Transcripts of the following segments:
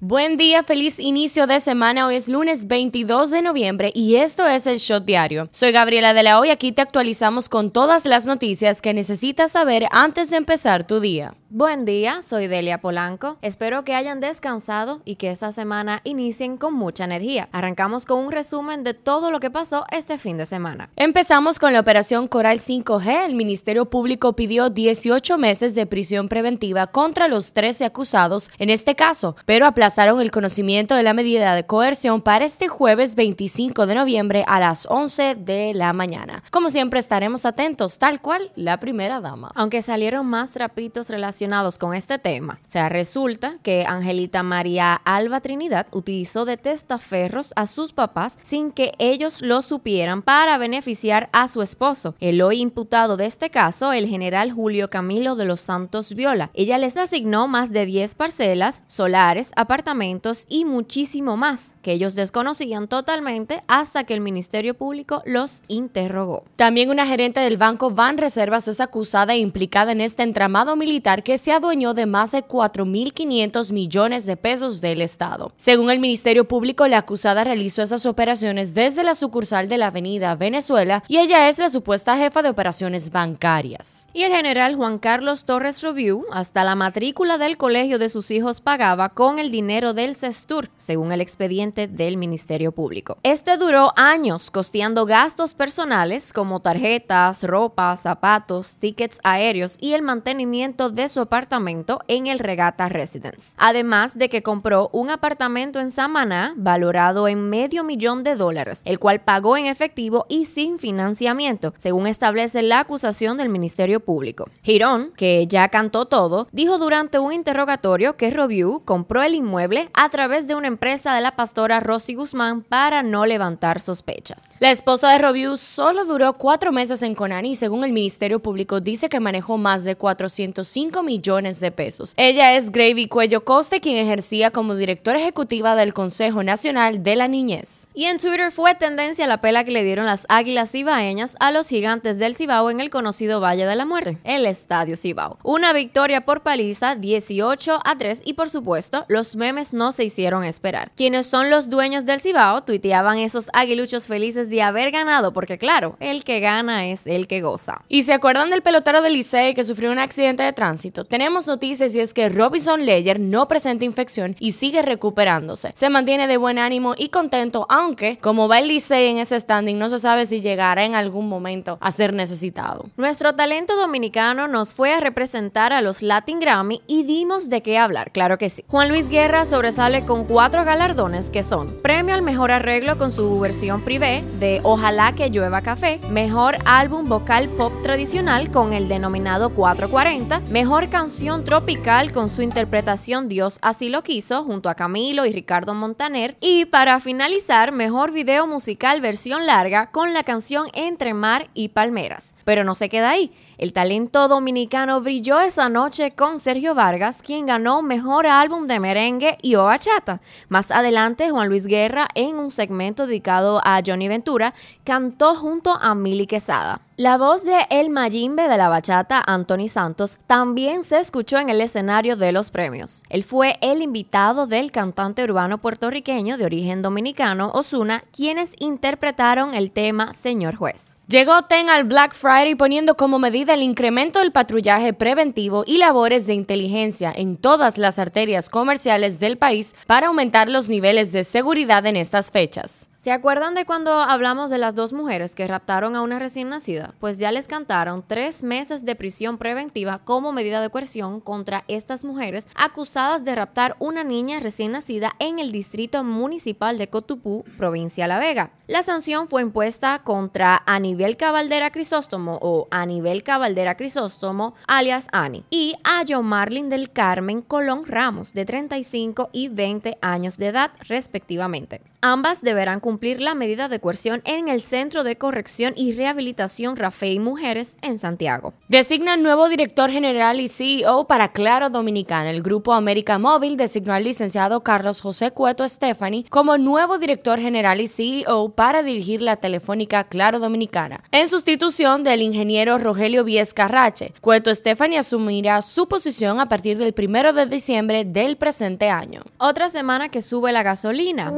Buen día, feliz inicio de semana. Hoy es lunes 22 de noviembre y esto es el Shot Diario. Soy Gabriela de la Hoy, aquí te actualizamos con todas las noticias que necesitas saber antes de empezar tu día. Buen día, soy Delia Polanco. Espero que hayan descansado y que esta semana inicien con mucha energía. Arrancamos con un resumen de todo lo que pasó este fin de semana. Empezamos con la operación Coral 5G. El Ministerio Público pidió 18 meses de prisión preventiva contra los 13 acusados en este caso, pero aplazaron el conocimiento de la medida de coerción para este jueves 25 de noviembre a las 11 de la mañana. Como siempre estaremos atentos, tal cual la primera dama. Aunque salieron más trapitos relacionados con este tema. O sea, resulta que Angelita María Alba Trinidad utilizó de testaferros a sus papás sin que ellos lo supieran para beneficiar a su esposo. El hoy imputado de este caso, el general Julio Camilo de los Santos Viola. Ella les asignó más de 10 parcelas, solares, apartamentos y muchísimo más que ellos desconocían totalmente hasta que el Ministerio Público los interrogó. También una gerente del banco Van Reservas es acusada e implicada en este entramado militar que se adueñó de más de 4.500 millones de pesos del Estado. Según el Ministerio Público, la acusada realizó esas operaciones desde la sucursal de la Avenida Venezuela y ella es la supuesta jefa de operaciones bancarias. Y el general Juan Carlos Torres Review hasta la matrícula del colegio de sus hijos pagaba con el dinero del CESTUR, según el expediente del Ministerio Público. Este duró años costeando gastos personales como tarjetas, ropa, zapatos, tickets aéreos y el mantenimiento de su apartamento en el Regata Residence. Además de que compró un apartamento en Samaná valorado en medio millón de dólares, el cual pagó en efectivo y sin financiamiento, según establece la acusación del Ministerio Público. Girón, que ya cantó todo, dijo durante un interrogatorio que Robiu compró el inmueble a través de una empresa de la pastora Rosy Guzmán para no levantar sospechas. La esposa de Robiu solo duró cuatro meses en Conani y según el Ministerio Público dice que manejó más de 405 millones de pesos. Ella es Gravy Cuello Coste, quien ejercía como directora ejecutiva del Consejo Nacional de la Niñez. Y en Twitter fue tendencia la pela que le dieron las águilas cibaeñas a los gigantes del Cibao en el conocido Valle de la Muerte, el Estadio Cibao. Una victoria por paliza 18 a 3 y por supuesto los memes no se hicieron esperar. Quienes son los dueños del Cibao tuiteaban esos aguiluchos felices de haber ganado porque claro, el que gana es el que goza. ¿Y se acuerdan del pelotero del Licey que sufrió un accidente de tránsito? Tenemos noticias y es que Robinson Leyer no presenta infección y sigue recuperándose. Se mantiene de buen ánimo y contento, aunque como va el Licey en ese standing, no se sabe si llegará en algún momento a ser necesitado. Nuestro talento dominicano nos fue a representar a los Latin Grammy y dimos de qué hablar, claro que sí. Juan Luis Guerra sobresale con cuatro galardones que son premio al mejor arreglo con su versión privé de Ojalá que llueva café, mejor álbum vocal pop tradicional con el denominado 440, mejor canción tropical con su interpretación Dios así lo quiso junto a Camilo y Ricardo Montaner y para finalizar mejor video musical versión larga con la canción Entre Mar y Palmeras. Pero no se queda ahí. El talento dominicano brilló esa noche con Sergio Vargas, quien ganó mejor álbum de merengue y o bachata. Más adelante, Juan Luis Guerra, en un segmento dedicado a Johnny Ventura, cantó junto a Mili Quesada. La voz de El Mayimbe de la bachata, Anthony Santos, también se escuchó en el escenario de los premios. Él fue el invitado del cantante urbano puertorriqueño de origen dominicano, Osuna, quienes interpretaron el tema Señor Juez. Llegó TEN al Black Friday poniendo como medida el incremento del patrullaje preventivo y labores de inteligencia en todas las arterias comerciales del país para aumentar los niveles de seguridad en estas fechas. ¿Se acuerdan de cuando hablamos de las dos mujeres que raptaron a una recién nacida? Pues ya les cantaron tres meses de prisión preventiva como medida de coerción contra estas mujeres acusadas de raptar una niña recién nacida en el distrito municipal de Cotupú, provincia La Vega. La sanción fue impuesta contra Anibel Cabaldera Crisóstomo o Anibel Cabaldera Crisóstomo, alias Ani, y a Marlin del Carmen Colón Ramos, de 35 y 20 años de edad, respectivamente. Ambas deberán cumplir la medida de coerción en el Centro de Corrección y Rehabilitación Rafael Mujeres en Santiago. Designa nuevo director general y CEO para Claro Dominicana. El grupo América Móvil designó al licenciado Carlos José Cueto Stephanie como nuevo director general y CEO para dirigir la telefónica Claro Dominicana, en sustitución del ingeniero Rogelio Viesca Rache. Cueto Stephanie asumirá su posición a partir del primero de diciembre del presente año. Otra semana que sube la gasolina.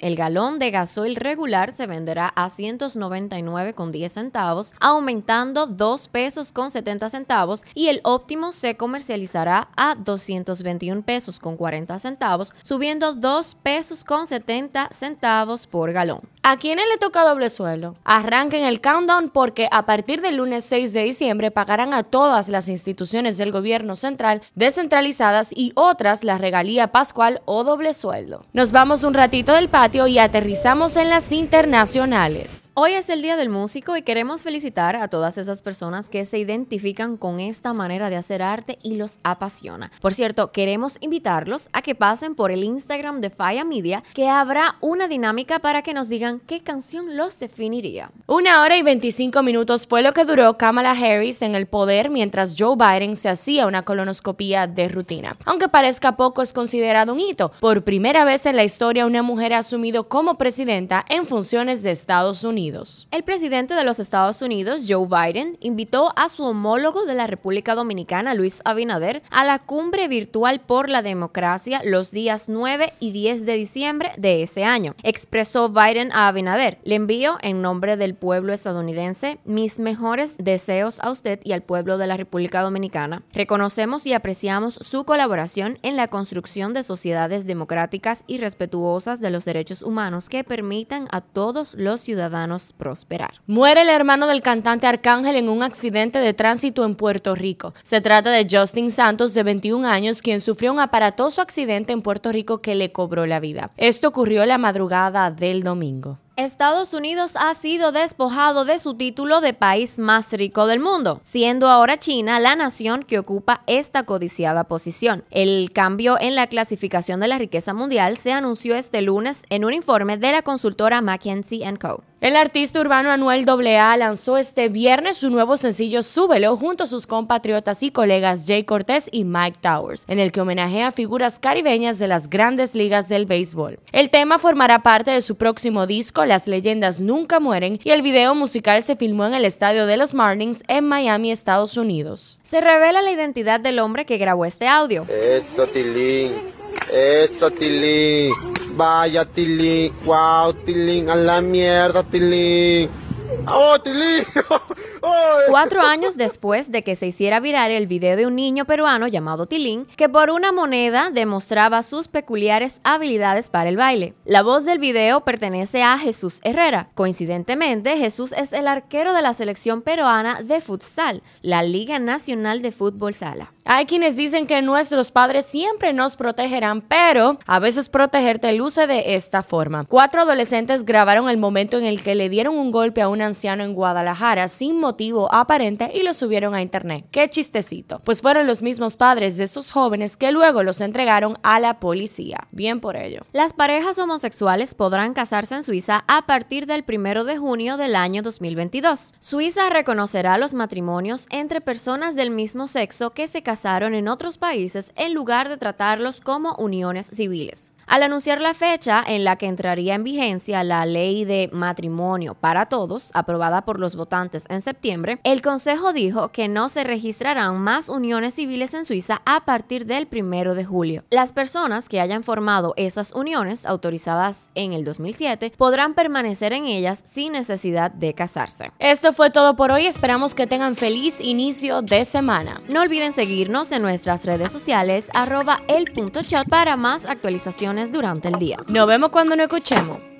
El galón de gasoil regular se venderá a 199,10 centavos, aumentando 2 pesos con 70 centavos y el óptimo se comercializará a 221 pesos con 40 centavos, subiendo 2 pesos con 70 centavos por galón. ¿A quiénes le toca doble suelo? Arranquen el countdown porque a partir del lunes 6 de diciembre pagarán a todas las instituciones del gobierno central descentralizadas y otras la regalía pascual o doble sueldo. Nos vamos un ratito del patio y aterrizamos en las internacionales. Hoy es el Día del Músico y queremos felicitar a todas esas personas que se identifican con esta manera de hacer arte y los apasiona. Por cierto, queremos invitarlos a que pasen por el Instagram de Faya Media que habrá una dinámica para que nos digan qué canción los definiría. Una hora y 25 minutos fue lo que duró Kamala Harris en el poder mientras Joe Biden se hacía una colonoscopía de rutina. Aunque parezca poco, es considerado un hito. Por primera vez en la historia, una mujer ha asumido como presidenta en funciones de Estados Unidos. El presidente de los Estados Unidos, Joe Biden, invitó a su homólogo de la República Dominicana, Luis Abinader, a la cumbre virtual por la democracia los días 9 y 10 de diciembre de este año. Expresó Biden a Abinader. Le envío en nombre del pueblo estadounidense mis mejores deseos a usted y al pueblo de la República Dominicana. Reconocemos y apreciamos su colaboración en la construcción de sociedades democráticas y respetuosas de los derechos humanos que permitan a todos los ciudadanos prosperar. Muere el hermano del cantante Arcángel en un accidente de tránsito en Puerto Rico. Se trata de Justin Santos, de 21 años, quien sufrió un aparatoso accidente en Puerto Rico que le cobró la vida. Esto ocurrió la madrugada del domingo. Estados Unidos ha sido despojado de su título de país más rico del mundo, siendo ahora China la nación que ocupa esta codiciada posición. El cambio en la clasificación de la riqueza mundial se anunció este lunes en un informe de la consultora McKinsey Co. El artista urbano Anuel AA lanzó este viernes su nuevo sencillo Súbelo junto a sus compatriotas y colegas Jay Cortés y Mike Towers, en el que homenajea figuras caribeñas de las grandes ligas del béisbol. El tema formará parte de su próximo disco Las leyendas nunca mueren y el video musical se filmó en el estadio de los Marlins en Miami, Estados Unidos. Se revela la identidad del hombre que grabó este audio. Eso, Tilín. Eso, Tilín. Vaya, Tilín. Wow, Tilín. A la mierda, Tilín. ¡Oh, Tilín! Cuatro años después de que se hiciera viral el video de un niño peruano llamado Tilín, que por una moneda demostraba sus peculiares habilidades para el baile. La voz del video pertenece a Jesús Herrera. Coincidentemente, Jesús es el arquero de la selección peruana de futsal, la Liga Nacional de Fútbol Sala. Hay quienes dicen que nuestros padres siempre nos protegerán, pero a veces protegerte luce de esta forma. Cuatro adolescentes grabaron el momento en el que le dieron un golpe a un anciano en Guadalajara sin motivo aparente y lo subieron a internet. Qué chistecito. Pues fueron los mismos padres de estos jóvenes que luego los entregaron a la policía. Bien por ello. Las parejas homosexuales podrán casarse en Suiza a partir del primero de junio del año 2022. Suiza reconocerá los matrimonios entre personas del mismo sexo que se casaron en otros países en lugar de tratarlos como uniones civiles. Al anunciar la fecha en la que entraría en vigencia la ley de matrimonio para todos, aprobada por los votantes en septiembre, el Consejo dijo que no se registrarán más uniones civiles en Suiza a partir del primero de julio. Las personas que hayan formado esas uniones autorizadas en el 2007 podrán permanecer en ellas sin necesidad de casarse. Esto fue todo por hoy. Esperamos que tengan feliz inicio de semana. No olviden seguirnos en nuestras redes sociales arroba el para más actualizaciones durante el día. Nos vemos cuando nos escuchemos.